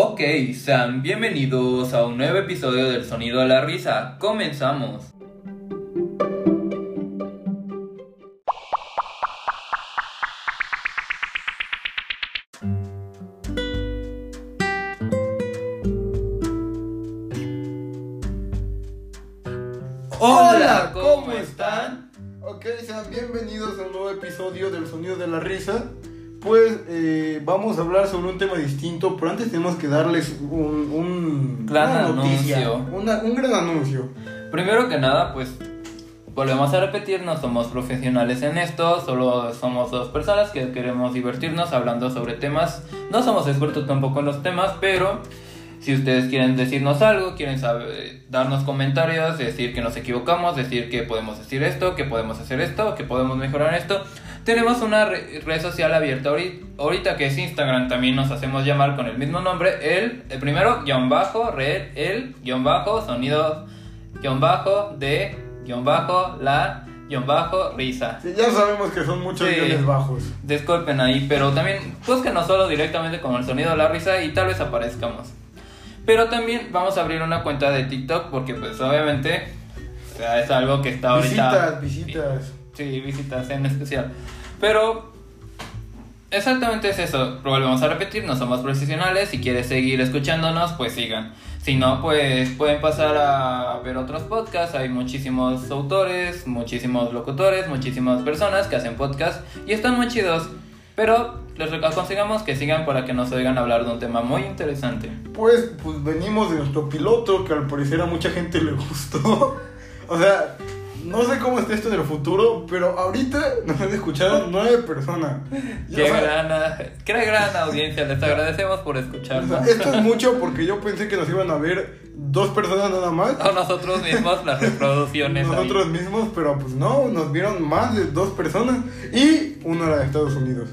Ok, sean bienvenidos a un nuevo episodio del Sonido de la Risa. Comenzamos. Hola, ¿cómo están? Ok, sean bienvenidos a un nuevo episodio del Sonido de la Risa. Vamos a hablar sobre un tema distinto, pero antes tenemos que darles un, un Gran una noticia, anuncio. una- un gran anuncio. Primero que nada, pues volvemos a repetir, no somos profesionales en esto, solo somos dos personas que queremos divertirnos hablando sobre temas. No somos expertos tampoco en los temas, pero si ustedes quieren decirnos algo, quieren saber, darnos comentarios, decir que nos equivocamos, decir que podemos decir esto, que podemos hacer esto, que podemos mejorar esto, tenemos una re- red social abierta ahorita, ahorita que es Instagram, también nos hacemos llamar con el mismo nombre, el, el primero, guion bajo, red, el, guion bajo, sonido, guion bajo, de, guion bajo, la, guion bajo, risa. Sí, ya sabemos que son muchos Sí. guiones bajos. Disculpen ahí, pero también búsquenos solo directamente con el sonido de la risa y tal vez aparezcamos. Pero también vamos a abrir una cuenta de TikTok porque pues obviamente o sea, es algo que está ahorita... Visitas, visitas. Sí, visitas en especial. Pero exactamente es eso. Volvemos a repetir, no somos profesionales. Si quieres seguir escuchándonos, pues sigan. Si no, pues pueden pasar a ver otros podcasts. Hay muchísimos autores, muchísimos locutores, muchísimas personas que hacen podcasts y están muy chidos. Pero les aconsejamos que sigan para que nos oigan hablar de un tema muy interesante. Pues, pues venimos de nuestro piloto, que al parecer a mucha gente le gustó. o sea, no sé cómo está esto en el futuro, pero ahorita nos han escuchado nueve personas. Qué o sea, gran, qué gran audiencia, les agradecemos por o escucharnos. sea, esto es mucho porque yo pensé que nos iban a ver dos personas nada más. O nosotros mismos las reproducciones. ahí. Nosotros mismos, pero pues no, nos vieron más de dos personas y uno era de Estados Unidos.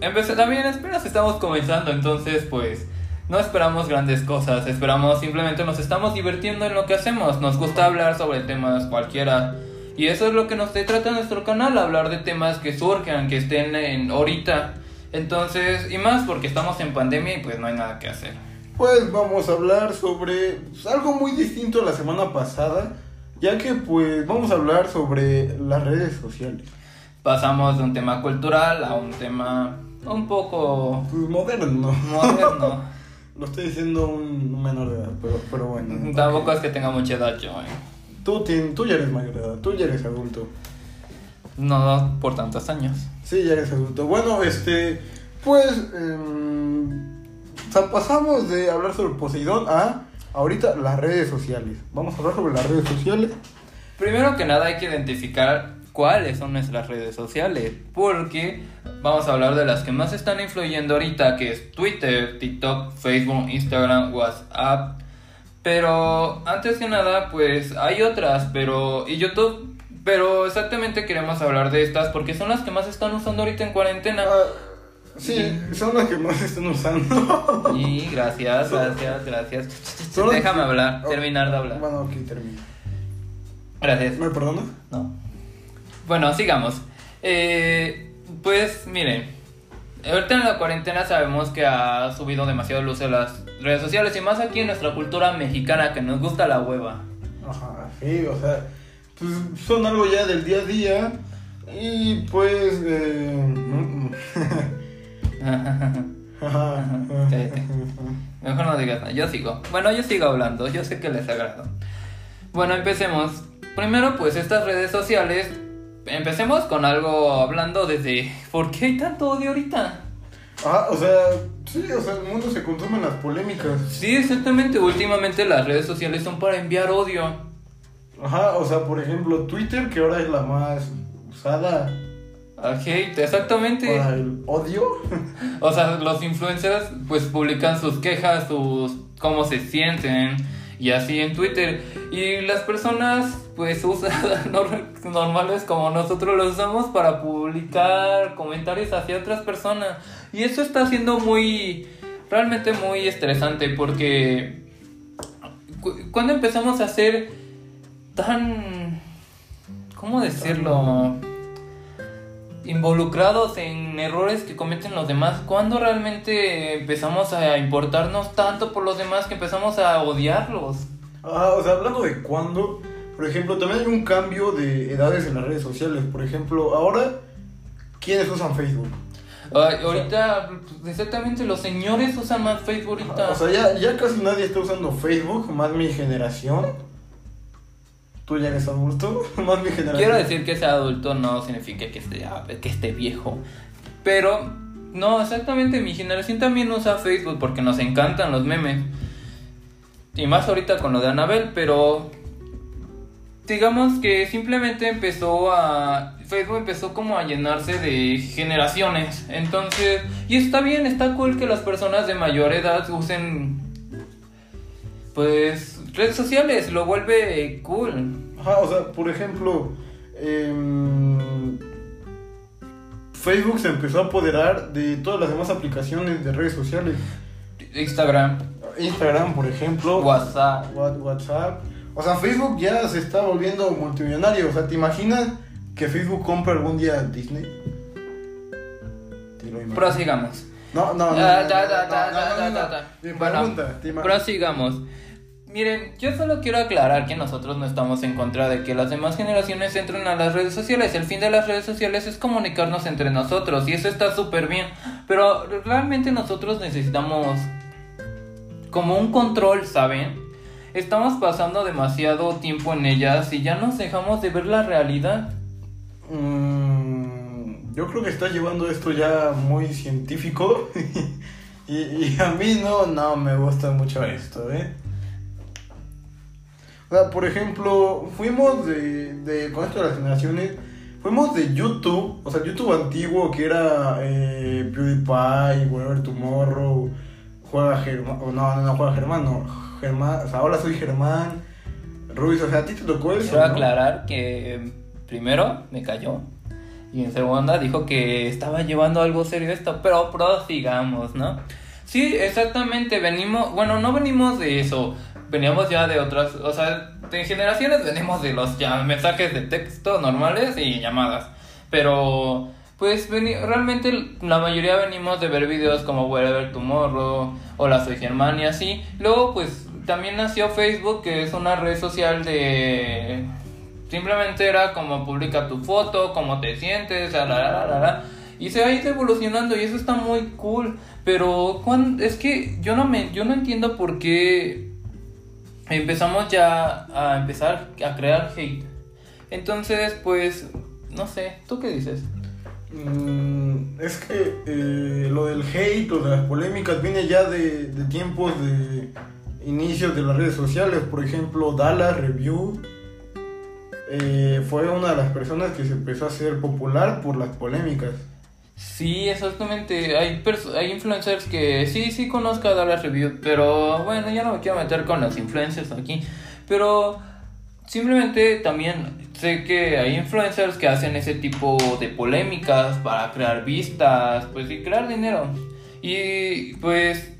Empecé también, apenas estamos comenzando, entonces pues no esperamos grandes cosas, esperamos simplemente nos estamos divirtiendo en lo que hacemos, nos gusta hablar sobre temas cualquiera y eso es lo que nos trata nuestro canal, hablar de temas que surjan, que estén en ahorita, entonces y más porque estamos en pandemia y pues no hay nada que hacer. Pues vamos a hablar sobre pues, algo muy distinto a la semana pasada, ya que pues vamos a hablar sobre las redes sociales. Pasamos de un tema cultural a un tema un poco Pues moderno. moderno. Lo estoy diciendo un menor de edad, pero, pero bueno. Tampoco es que tenga mucha edad yo, eh. Tú, tien- tú ya eres mayor de edad, tú ya eres adulto. no por tantos años. Sí, ya eres adulto. Bueno, este, pues, o sea, pasamos de hablar sobre Poseidón a ahorita las redes sociales. Vamos a hablar sobre las redes sociales. Primero que nada hay que identificar cuáles son nuestras redes sociales, porque vamos a hablar de las que más están influyendo ahorita, que es Twitter, TikTok, Facebook, Instagram, WhatsApp. Pero antes que nada, pues hay otras, pero y YouTube, pero exactamente queremos hablar de estas porque son las que más están usando ahorita en cuarentena. Ah, sí, son las que más están usando. Y gracias, gracias, gracias. Son Déjame que- hablar, Oh, terminar de hablar. Bueno, ok, termina. Gracias. ¿Me perdonas? No. Bueno, sigamos. Eh, pues miren, ahorita en la cuarentena sabemos que ha subido demasiado luz en las redes sociales y más aquí en nuestra cultura mexicana que nos gusta la hueva. Ajá, sí, o sea, pues son algo ya del día a día. Y pues. Eh. Mejor no digas nada, yo sigo. Bueno, yo sigo hablando, yo sé que les agrado. Bueno, empecemos. Primero, pues estas redes sociales. Empecemos con algo hablando desde ¿por qué hay tanto odio ahorita? Ajá, o sea, sí, o sea, el mundo se consume en las polémicas. Sí, exactamente. Últimamente las redes sociales son para enviar odio. Ajá, o sea, por ejemplo, Twitter, que ahora es la más usada A hate, exactamente. para el odio. O sea, los influencers pues publican sus quejas, sus cómo se sienten y así en Twitter. Y las personas pues usan nor- normales como nosotros los usamos para publicar comentarios hacia otras personas. Y eso está siendo muy, realmente muy estresante porque cu- cuando empezamos a ser tan, ¿cómo decirlo? Involucrados en errores que cometen los demás. ¿Cuándo realmente empezamos a importarnos tanto por los demás que empezamos a odiarlos? Ah, o sea, hablando de cuándo, por ejemplo, también hay un cambio de edades en las redes sociales. Por ejemplo, ahora, ¿quiénes usan Facebook? Ahorita, exactamente, los señores usan más Facebook ahorita. O sea, ya, ya casi nadie está usando Facebook, más mi generación. Tú ya eres adulto, más mi generación. Quiero decir que sea adulto no significa que esté, que esté viejo. Pero, no, exactamente, mi generación también usa Facebook porque nos encantan los memes. Y más ahorita con lo de Anabel, pero digamos que simplemente empezó a Facebook empezó como a llenarse de generaciones. Entonces, y está bien, está cool que las personas de mayor edad usen pues redes sociales, lo vuelve cool. Ajá, o sea, por ejemplo, em, Facebook se empezó a apoderar de todas las demás aplicaciones de redes sociales. Instagram. Instagram, por ejemplo. WhatsApp. WhatsApp. O sea, Facebook ya se está volviendo multimillonario. O sea, ¿te imaginas que Facebook compra algún día Disney? Te lo Prosigamos. No, no, no. Bueno, prosigamos. Miren, yo solo quiero aclarar que nosotros no estamos en contra de que las demás generaciones entren a las redes sociales. El fin de las redes sociales es comunicarnos entre nosotros y eso está súper bien. Pero realmente nosotros necesitamos como un control, ¿saben? Estamos pasando demasiado tiempo en ellas y ya nos dejamos de ver la realidad. Mm, yo creo que está llevando esto ya muy científico y, y a mí no, no me gusta mucho esto, ¿eh? O sea, por ejemplo, fuimos de, de, con esto de las generaciones, fuimos de YouTube, o sea, YouTube antiguo que era eh, PewDiePie, Whatever Tomorrow, juega Germán, no, no, no juega Germán, no, Germán, o sea, ahora soy Germán, Ruiz, o sea, a ti te tocó eso. Quiero aclarar que primero me cayó y en segunda dijo que estaba llevando algo serio esto, pero prosigamos, ¿no? Sí, exactamente, venimos, bueno, no venimos de eso, veníamos ya de otras, o sea, en generaciones venimos de los ya mensajes de texto normales y llamadas, pero pues realmente la mayoría venimos de ver videos como Wherever Tomorrow o La Soy Germán y así. Luego pues también nació Facebook que es una red social de simplemente era como publica tu foto, cómo te sientes, la, la, la, la, y se ha ido evolucionando y eso está muy cool, pero es que yo no me yo no entiendo por qué empezamos ya a empezar a crear hate. Entonces, pues, no sé, ¿tú qué dices? Mm, es que eh, lo del hate o de las polémicas viene ya de, de, tiempos de inicios de las redes sociales. Por ejemplo, Dallas Review eh, fue una de las personas que se empezó a hacer popular por las polémicas. Sí, exactamente. Hay, hay influencers que sí, sí conozco a Dallas Review, pero bueno, ya no me quiero meter con los influencers aquí. Pero simplemente también sé que hay influencers que hacen ese tipo de polémicas para crear vistas, pues y crear dinero. Y pues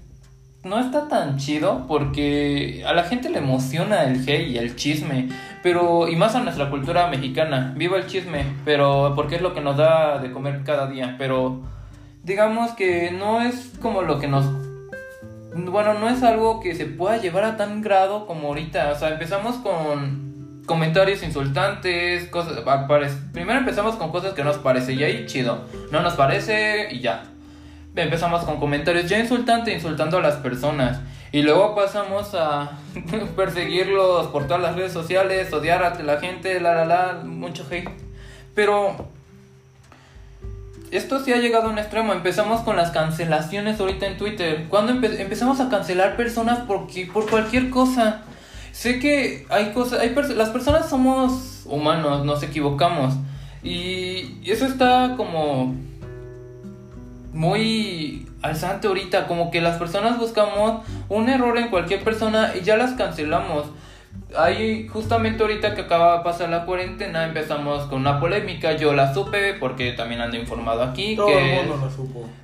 no está tan chido porque a la gente le emociona el hate y el chisme, pero y más a nuestra cultura mexicana, viva el chisme, pero porque es lo que nos da de comer cada día, pero digamos que no es como lo que nos bueno, no es algo que se pueda llevar a tan grado como ahorita, o sea, empezamos con comentarios insultantes, cosas primero empezamos con cosas que nos parece y ahí chido, no nos parece y ya empezamos con comentarios ya insultantes, insultando a las personas. Y luego pasamos a perseguirlos por todas las redes sociales, odiar a la gente, la la la, mucho hate. Pero esto sí ha llegado a un extremo. Empezamos con las cancelaciones ahorita en Twitter. Cuando empezamos a cancelar personas por, por cualquier cosa. Sé que hay cosas, hay las personas somos humanos, nos equivocamos. Y eso está como muy alzante ahorita, como que las personas buscamos un error en cualquier persona y ya las cancelamos. Ahí justamente ahorita que acaba de pasar la cuarentena empezamos con una polémica, yo la supe porque también ando informado aquí que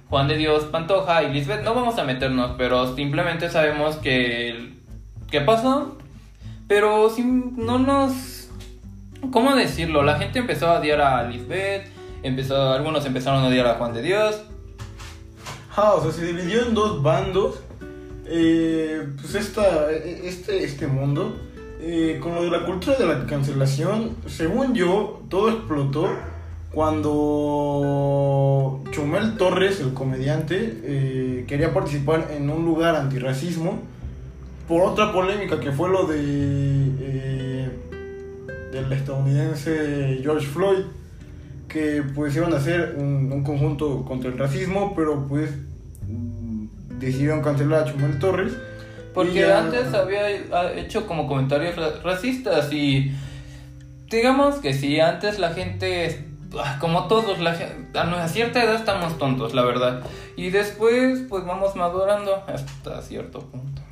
Juan de Dios Pantoja y Lisbeth, no vamos a meternos, pero simplemente sabemos que qué pasó, pero si no nos ¿cómo decirlo? La gente empezó a odiar a Lisbeth empezó, algunos empezaron a odiar a Juan de Dios. Ah, o sea, se dividió en dos bandos. Eh, pues esta, este, este mundo, eh, con lo de la cultura de la cancelación, según yo, todo explotó cuando Chumel Torres, el comediante, eh, quería participar en un lugar antirracismo por otra polémica que fue lo de del estadounidense George Floyd que pues iban a hacer un, un conjunto contra el racismo pero pues mm, decidieron cancelar a Chumel Torres Porque ya- antes había ha- hecho como comentarios ra- racistas y digamos que sí, antes la gente, ah, como todos, la, gen- a nu- a cierta edad estamos tontos, la verdad. Y después pues vamos madurando hasta cierto punto.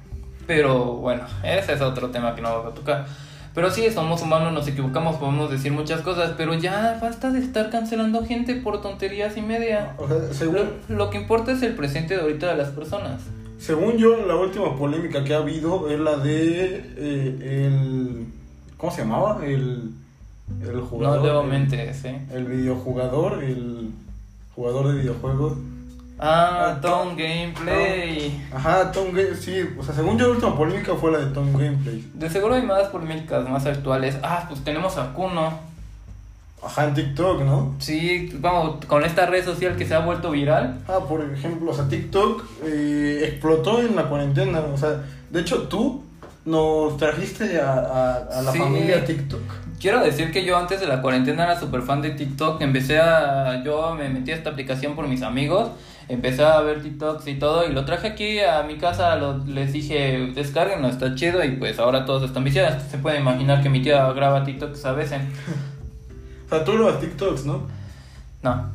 Pero bueno, ese es otro tema que no vamos a tocar. Pero sí, somos humanos, nos equivocamos, podemos decir muchas cosas, pero ya basta de estar cancelando gente por tonterías y media. o sea, según, Lo, lo que importa es el presente de ahorita de las personas. según yo la última polémica que ha habido es la de eh, el ¿cómo se llamaba? el el jugador No debo ¿eh? el videojugador el jugador de videojuegos Ah, Ah, Tom Gameplay. Ajá, Tom Ga- sí, o sea, según yo la última polémica fue la de Tom Gameplay. De seguro hay más polémicas más actuales. Ah, pues tenemos a Kuno. Ajá, en TikTok, ¿no? Sí, vamos, con esta red social que se ha vuelto viral. Ah, por ejemplo, o sea, TikTok eh, explotó en la cuarentena, o sea, de hecho tú nos trajiste a, a, a la Sí. familia TikTok. Quiero decir que yo antes de la cuarentena era súper fan de TikTok. Empecé a. Yo me metí a esta aplicación por mis amigos. Empecé a ver TikToks y todo. Y lo traje aquí a mi casa. lo- les dije, descarguenlo, está chido. Y pues ahora todos están viciados. Se puede imaginar que mi tía graba TikToks a veces. O sea, tú grabas TikToks, ¿no? No.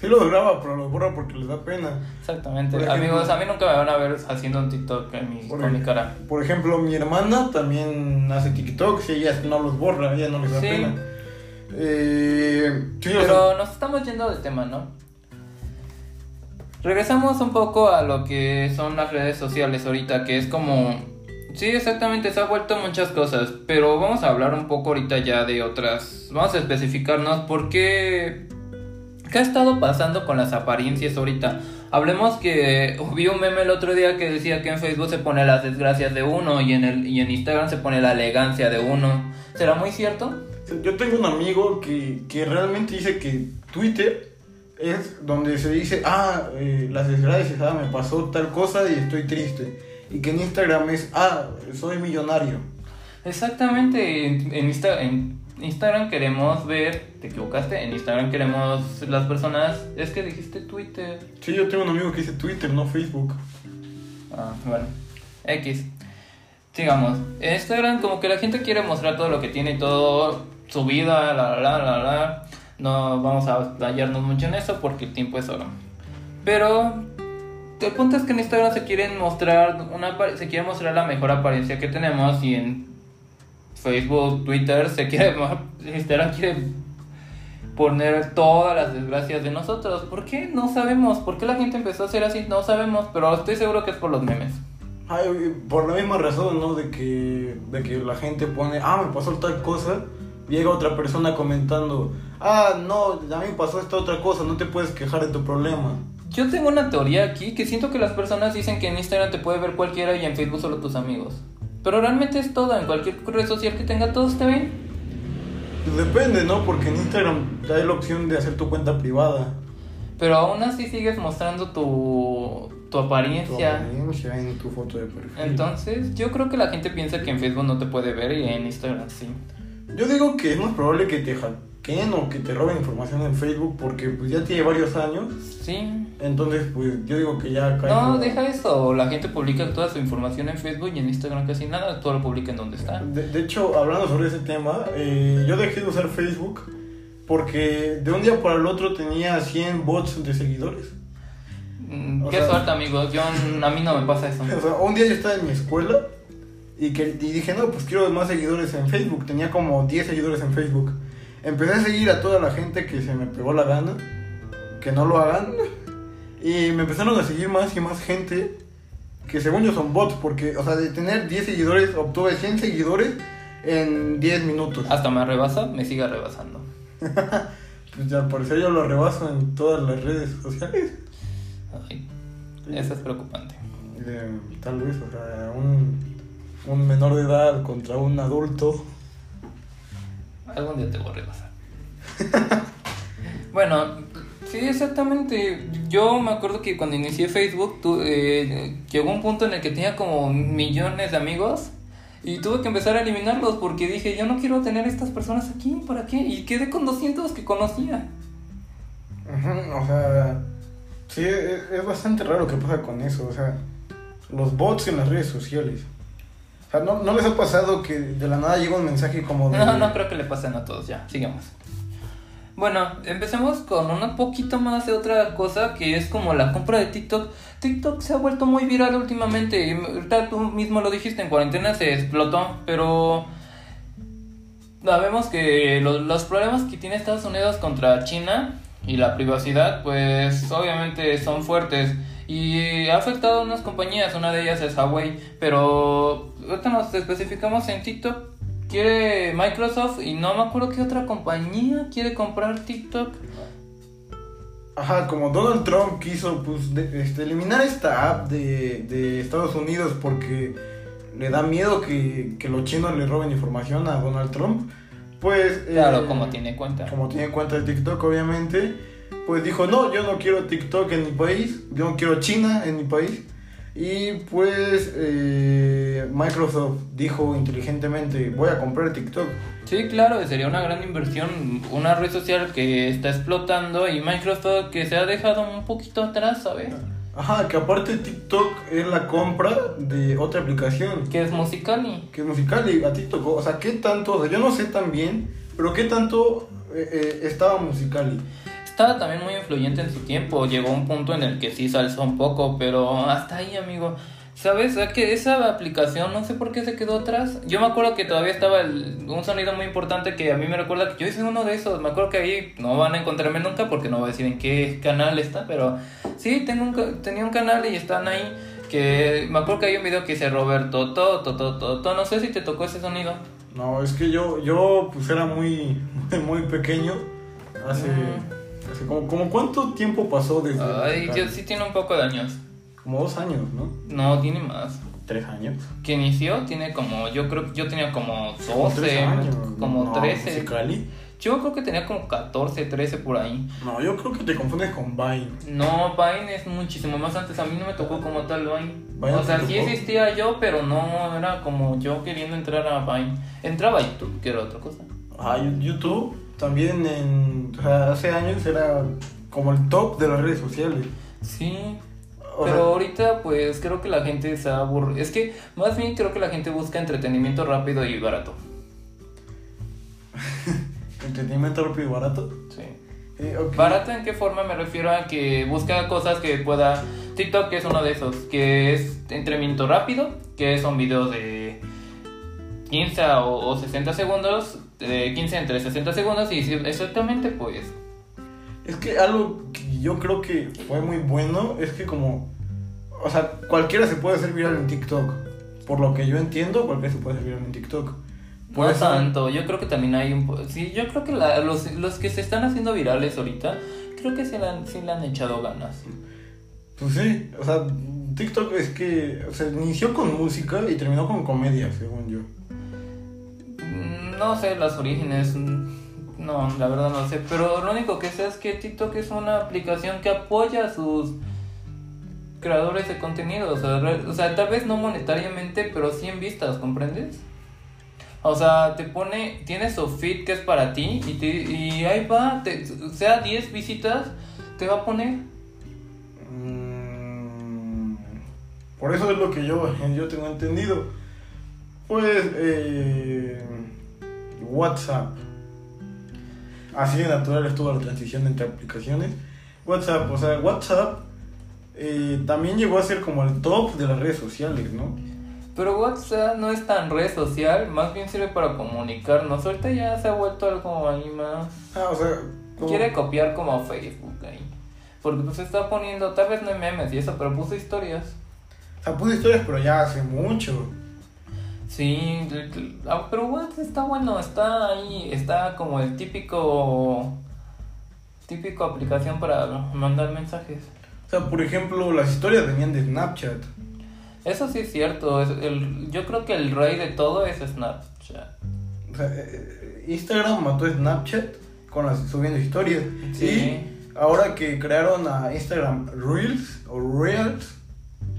Sí los graba, pero los borra porque les da pena. Exactamente. Ejemplo- Amigos, a mí nunca me van a ver haciendo un TikTok en mi, con mi cara. Por ejemplo, mi hermana también hace TikToks y ella no los borra, ella no les da Sí. pena. Eh, sí, o sea, Pero nos estamos yendo del tema, ¿no? Regresamos un poco a lo que son las redes sociales ahorita, que es como... Sí, exactamente, se ha vuelto muchas cosas, pero vamos a hablar un poco ahorita ya de otras... Vamos a especificarnos por qué... ¿Qué ha estado pasando con las apariencias ahorita? Hablemos que vi un meme el otro día que decía que en Facebook se pone las desgracias de uno y en, el, y en Instagram se pone la elegancia de uno. ¿Será muy cierto? Yo tengo un amigo que, que realmente dice que Twitter es donde se dice, ah, eh, las desgracias, ah, me pasó tal cosa y estoy triste. Y que en Instagram es, ah, soy millonario. Exactamente, en, en Insta- en Instagram queremos ver, te equivocaste, en Instagram queremos las personas, es que dijiste Twitter. Sí, yo tengo un amigo que dice Twitter, no Facebook. Ah, bueno, X. Sigamos, en Instagram como que la gente quiere mostrar todo lo que tiene y todo su vida, la la la la la. No vamos a hallarnos mucho en eso porque el tiempo es oro. Pero el punto es que en Instagram se quieren mostrar una se quiere mostrar la mejor apariencia que tenemos y en Facebook, Twitter se quiere Instagram quiere poner todas las desgracias de nosotros. ¿Por qué? No sabemos. ¿Por qué la gente empezó a hacer así? No sabemos, pero estoy seguro que es por los memes. Ay, por la misma razón, ¿no? De que, de que la gente pone, ah, me pasó tal cosa. Llega otra persona comentando, ah, no, a mí pasó esta otra cosa, no te puedes quejar de tu problema. Yo tengo una teoría aquí que siento que las personas dicen que en Instagram te puede ver cualquiera y en Facebook solo tus amigos. Pero realmente es todo, en cualquier red social que tenga todos te ven. Depende, ¿no? Porque en Instagram te da la opción de hacer tu cuenta privada. Pero aún así sigues mostrando tu, tu Tu apariencia. apariencia en tu foto de perfil. Entonces, yo creo que la gente piensa que en Facebook no te puede ver y en Instagram sí. Yo digo que es más probable que te hackeen o que te roben información en Facebook porque pues ya tiene varios años. Sí. Entonces, pues yo digo que ya cae No, deja eso. La gente publica toda su información en Facebook y en Instagram casi nada. Todo lo publica en donde está. De, de hecho, hablando sobre ese tema, eh, yo dejé de usar Facebook porque de un día para el otro tenía 100 bots de seguidores. Mm, Qué sea- suerte, amigos. Yo, a mí no me pasa eso. O sea, un día yo estaba en mi escuela y, que, y dije, no, pues quiero más seguidores en Facebook. Tenía como 10 seguidores en Facebook. Empecé a seguir a toda la gente que se me pegó la gana, que no lo hagan. Y me empezaron a seguir más y más gente que según yo son bots, porque, o sea, de tener 10 seguidores, obtuve 100 seguidores en 10 minutos. Hasta me rebasa, me sigue rebasando. pues al parecer yo lo rebaso en todas las redes sociales. Ay, eso es preocupante. Eh, tal vez, o sea, un, un menor de edad contra un adulto. Algún día te voy a rebasar. bueno, sí, exactamente. Yo me acuerdo que cuando inicié Facebook, tu- eh, llegó un punto en el que tenía como millones de amigos. Y tuve que empezar a eliminarlos porque dije, yo no quiero tener estas personas aquí, ¿para qué? Y quedé con 200 que conocía. Ujú, o sea, sí, es, es bastante raro lo que pasa con eso. O sea, los bots en las redes sociales. Sea, ¿no, no les ha pasado que de la nada llega un mensaje como de... No, no creo que le pasen a todos ya. Sigamos. Bueno, empecemos con un poquito más de otra cosa que es como la compra de TikTok. TikTok se ha vuelto muy viral últimamente. Ahorita tú mismo lo dijiste, en cuarentena se explotó, pero sabemos que los, los problemas que tiene Estados Unidos contra China y la privacidad, pues obviamente son fuertes. Y ha afectado a unas compañías, una de ellas es Huawei, pero ahorita nos especificamos en TikTok. Quiere Microsoft y no me acuerdo qué otra compañía quiere comprar TikTok. Ajá, como Donald Trump quiso pues, de- este, eliminar esta app de, de Estados Unidos porque le da miedo que, que los chinos le roben información a Donald Trump, pues... Claro, eh, como tiene cuenta. Como tiene cuenta de TikTok, obviamente, pues dijo, no, yo no quiero TikTok en mi país, yo no quiero China en mi país. Y pues eh, Microsoft dijo inteligentemente, voy a comprar TikTok. Sí, claro, sería una gran inversión, una red social que está explotando y Microsoft que se ha dejado un poquito atrás, ¿sabes? Ajá, que aparte TikTok es la compra de otra aplicación. Que es Musicali. que es musical y a TikTok, o sea, ¿qué tanto? O sea, yo no sé tan bien, pero ¿qué tanto eh, eh, estaba Musicali? Estaba también muy influyente en su tiempo, llegó un punto en el que sí se alzó un poco, pero hasta ahí, amigo. ¿Sabes? Es que esa aplicación no sé por qué se quedó atrás. Yo me acuerdo que todavía estaba el- un sonido muy importante que a mí me recuerda que yo hice uno de esos. Me acuerdo que ahí no van a encontrarme nunca porque no voy a decir en qué canal está, pero sí, tengo un, tenía un canal y están ahí. Que me acuerdo que hay un video que dice Roberto, to, to, to, to, to. No sé si te tocó ese sonido. No, es que yo, yo pues era muy, muy pequeño, hace, Mm. Como, como cuánto tiempo pasó desde... Ay, yo sí tiene un poco de años. Como dos años, ¿no? No, tiene más. Tres años. que inició tiene como, yo creo que yo tenía como Como 12, tres años. como No, 13. Musicali. Yo creo que tenía como 14, 13 por ahí. No, yo creo que te confundes con Vine. No, Vine es muchísimo más antes. A mí no me tocó como tal Vine. Vine o sea, sí existía yo, pero no era como yo queriendo entrar a Vine. Entraba a YouTube, que era otra cosa. Ah, YouTube también en, o sea, hace años era como el top de las redes sociales. Sí. O pero sea, ahorita pues creo que la gente se aburre. Es que más bien creo que la gente busca entretenimiento rápido y barato. entretenimiento rápido y barato. Sí. Eh. ¿Barato en qué forma me refiero a que busca cosas que pueda... TikTok es uno de esos, que es entretenimiento rápido, que son videos de 15 o, o 60 segundos, de 15 entre 60 segundos y exactamente pues... Es que algo que yo creo que fue muy bueno es que como, o sea, cualquiera se puede hacer viral en TikTok. Por lo que yo entiendo, cualquiera se puede hacer viral en TikTok. Por No eso- tanto, yo creo que también hay un... Sí, yo creo que la- los, los que se están haciendo virales ahorita, creo que sí le han, sí le han echado ganas. Pues sí, o sea, TikTok es que, o sea, inició con música y terminó con comedia, según yo. No sé los orígenes, mm, no, la verdad no sé, pero lo único que sé es que TikTok es una aplicación que apoya a sus creadores de contenido, o sea, o sea, tal vez no monetariamente, pero sí en vistas, ¿comprendes? O sea, te pone, tiene su feed que es para ti y, te- y ahí va, te- sea 10 visitas, te va a poner. Mm, por eso es lo que yo, yo tengo entendido. Pues, eh, WhatsApp. Así de natural estuvo la transición entre aplicaciones. WhatsApp, o sea, WhatsApp eh, también llegó a ser como el top de las redes sociales, ¿no? Pero WhatsApp no es tan red social, más bien sirve para comunicarnos. Ahorita ya se ha vuelto algo ahí más... Ah, o sea, como- Quiere copiar como Facebook ahí. Porque pues está poniendo, tal vez no hay memes y eso, pero puso historias. o sea, puso historias, pero ya hace mucho. Sí, ah, pero WhatsApp está bueno, está ahí, está como el típico típico aplicación para mandar mensajes. O sea, por ejemplo, las historias venían de Snapchat. Eso sí es cierto. Es el, yo creo que el rey de todo es Snapchat. O sea, eh, Instagram mató a Snapchat con las subiendo historias. Sí. Y ahora que crearon a Instagram Reels o Reels,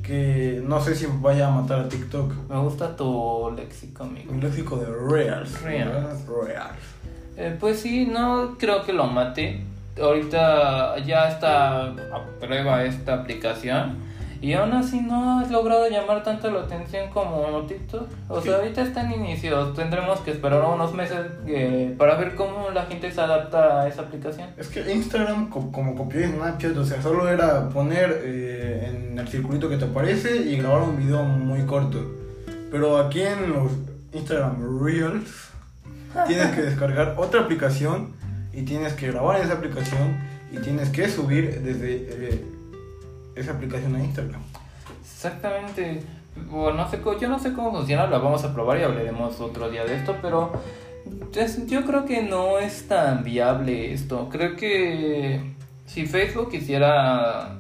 que no sé si vaya a matar a TikTok. Me gusta tu léxico, amigo. Un léxico de Reels. Reels. Reels. Eh, pues sí, no creo que lo mate. Ahorita ya está a prueba esta aplicación. Y aún así no has logrado llamar tanto la atención como TikTok. O sea, ahorita está en inicio. Tendremos que esperar unos meses eh, para ver cómo la gente se adapta a esa aplicación. Es que Instagram, co- como copió de Snapchat, o sea, solo era poner eh, en el circulito que te aparece y grabar un video muy corto. Pero aquí en los Instagram Reels tienes que descargar otra aplicación y tienes que grabar esa aplicación y tienes que subir desde eh, esa aplicación a Instagram. Exactamente. Bueno, no sé, yo no sé cómo funciona, la vamos a probar y hablaremos otro día de esto, pero es- yo creo que no es tan viable esto. Creo que si Facebook quisiera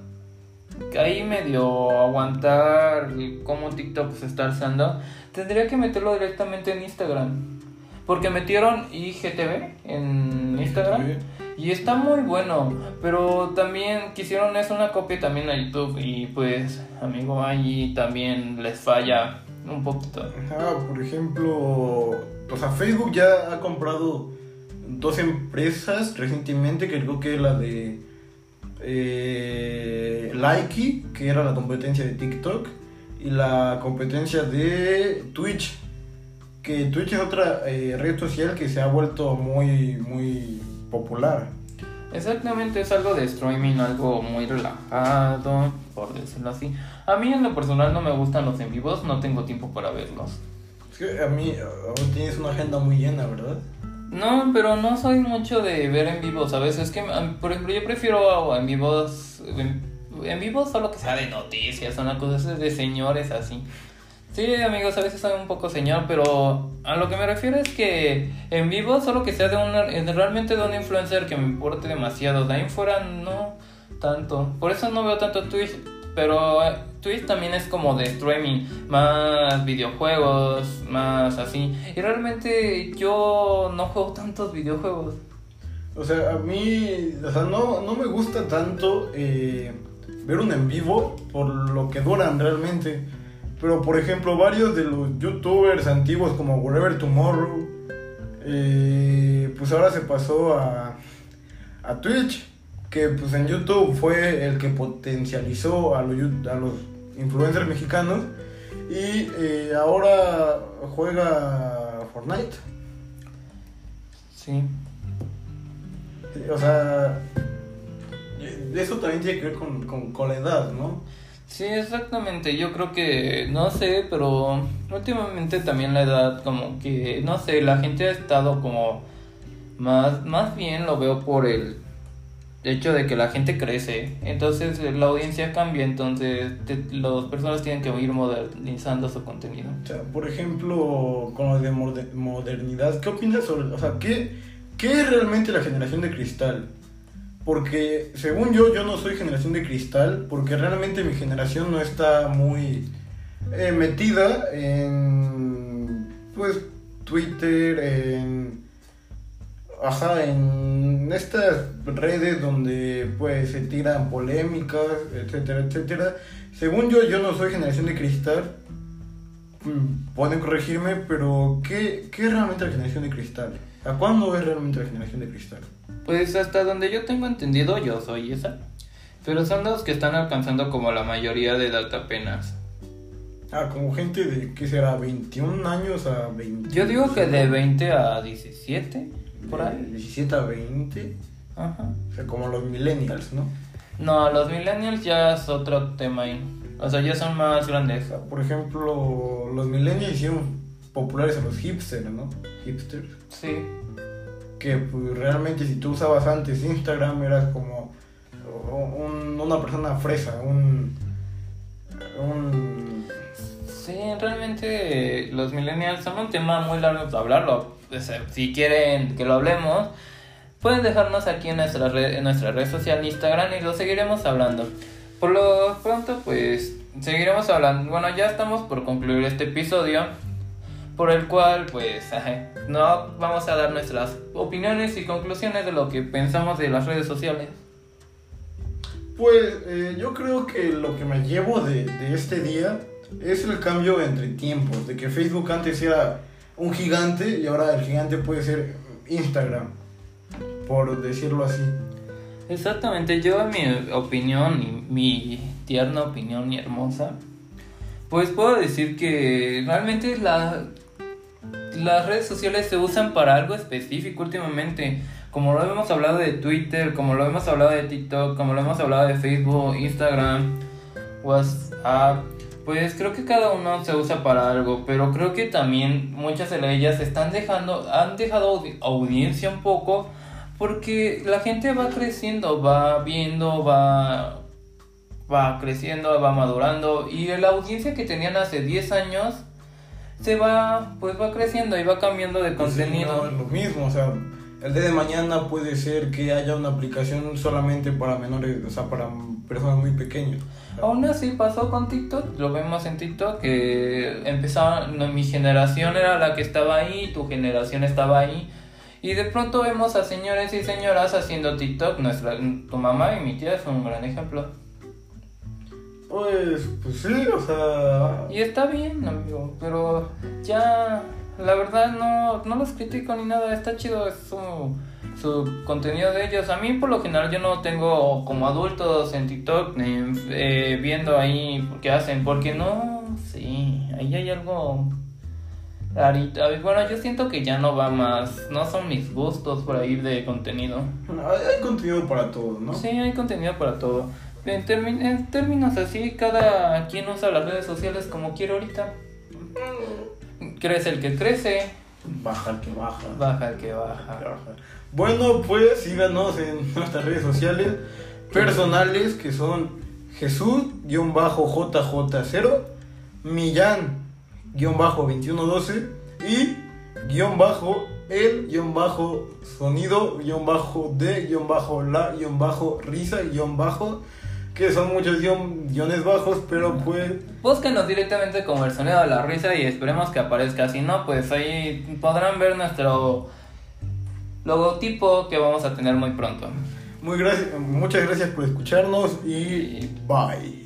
ahí medio aguantar cómo TikTok se está alzando, tendría que meterlo directamente en Instagram. Porque metieron IGTV en Instagram. Y está muy bueno, pero también quisieron es una copia también a YouTube y pues amigo ahí también les falla un poquito. Ajá, por ejemplo, o sea, Facebook ya ha comprado dos empresas recientemente, que creo que la de eh, que era la competencia de TikTok, y la competencia de Twitch, que Twitch es otra eh, red social que se ha vuelto muy, muy popular. Exactamente, es algo de streaming, algo muy relajado, por decirlo así. A mí en lo personal no me gustan los en vivos, no tengo tiempo para verlos. Es que a mí aún tienes una agenda muy llena, ¿verdad? No, pero no soy mucho de ver en vivos, a veces que, am, por ejemplo, yo prefiero en vivos, en, en vivos solo que sea de noticias, una cosa de señores así. Sí, amigos, a veces soy un poco señor, pero a lo que me refiero es que en vivo solo que sea de eh, realmente de un influencer que me importe demasiado, de ahí fuera no tanto. Por eso no veo tanto Twitch, pero eh, Twitch también es como de streaming, más videojuegos, más así. Y realmente yo no juego tantos videojuegos. O sea, a mí, o sea, no, no me gusta tanto eh, ver un en vivo por lo que duran realmente. Pero, por ejemplo, varios de los youtubers antiguos como Wherever Tomorrow, eh, pues ahora se pasó a, a Twitch, que pues en YouTube fue el que potencializó a los, a los influencers mexicanos. Y eh, ahora juega Fortnite. Sí. O sea, eso también tiene que ver con, con la edad, ¿no? Sí, exactamente. Yo creo que, no sé, pero últimamente también la edad, como que, no sé, la gente ha estado como más, más bien lo veo por el hecho de que la gente crece. Entonces la audiencia cambia, entonces te- las personas tienen que ir modernizando su contenido. O sea, por ejemplo, con lo de mode- modernidad, ¿qué opinas sobre, o sea, qué, qué es realmente la generación de cristal? Porque según yo, yo no soy generación de cristal, porque realmente mi generación no está muy eh, metida en, pues, Twitter, en, ajá, en estas redes donde, pues, se tiran polémicas, etcétera, etcétera. Según yo, yo no soy generación de cristal, Mm, pueden corregirme, pero ¿qué, ¿qué es realmente la generación de cristal? ¿A cuándo es realmente la generación de cristal? Pues hasta donde yo tengo entendido, yo soy esa. Pero son los que están alcanzando como la mayoría de edad apenas. Ah, como gente de, ¿qué será? 21 años a 20. Yo digo que de 20 a 17, por De ahí. 17 a 20. Ajá. O sea, como los millennials, ¿no? No, los millennials ya es otro tema ahí. O sea, ya son más O grandes. sea, por ejemplo, los millennials hicieron populares a los hipsters, ¿no? Hipsters. Sí. Que pues, realmente si tú usabas antes Instagram eras como un- una persona fresa, un... un Sí, realmente los millennials son un tema muy largo de hablarlo. Si quieren que lo hablemos, pueden dejarnos aquí en nuestra red, en nuestra red social Instagram y lo seguiremos hablando. Por lo pronto, pues seguiremos hablando. Bueno, ya estamos por concluir este episodio, por el cual, pues, no vamos a dar nuestras opiniones y conclusiones de lo que pensamos de las redes sociales. Pues eh, yo creo que lo que me llevo de, de este día es el cambio entre tiempos, de que Facebook antes era un gigante y ahora el gigante puede ser Instagram, por decirlo así. Exactamente, yo en mi opinión, y mi tierna opinión y hermosa, pues puedo decir que realmente la, las redes sociales se usan para algo específico últimamente. Como lo hemos hablado de Twitter, como lo hemos hablado de TikTok, como lo hemos hablado de Facebook, Instagram, WhatsApp, pues creo que cada uno se usa para algo, pero creo que también muchas de ellas están dejando, han dejado audiencia un poco porque la gente va creciendo, va viendo, va, va creciendo, va madurando. Y la audiencia que tenían hace 10 años se va, pues va creciendo y va cambiando de pues contenido. lo mismo, o sea, el día de mañana puede ser que haya una aplicación solamente para menores, o sea, para personas muy pequeñas. Aún así pasó con TikTok, lo vemos en TikTok, que empezaron, mi generación era la que estaba ahí, tu generación estaba ahí y de pronto vemos a señores y señoras haciendo TikTok. Nuestra, tu mamá y mi tía es un gran ejemplo. Pues, pues sí, o sea. Y está bien, amigo, pero ya, la verdad no, no los critico ni nada, está chido su, su contenido de ellos. A mí por lo general yo no tengo como adultos en TikTok eh, viendo ahí qué hacen, porque no, sí, ahí hay algo bueno, yo siento que ya no va más, no son mis gustos por ahí de contenido. Hay, contenido para todo, ¿no? Sí, hay contenido para todo. En, términos así, cada quien usa las redes sociales como quiere ahorita. Crece el que crece. Baja el que baja. Baja el que baja. Bueno, pues síganos en nuestras redes sociales personales que son Jesús-JJ0, Millán 2112 y guion bajo el guion bajo sonido guion bajo de guion bajo la guion bajo risa guion bajo que son muchos guiones bajos pero pues búsquenos directamente como el sonido de la risa y esperemos que aparezca. Si no pues ahí podrán ver nuestro logotipo que vamos a tener muy pronto. Muy gracias muchas gracias por escucharnos y bye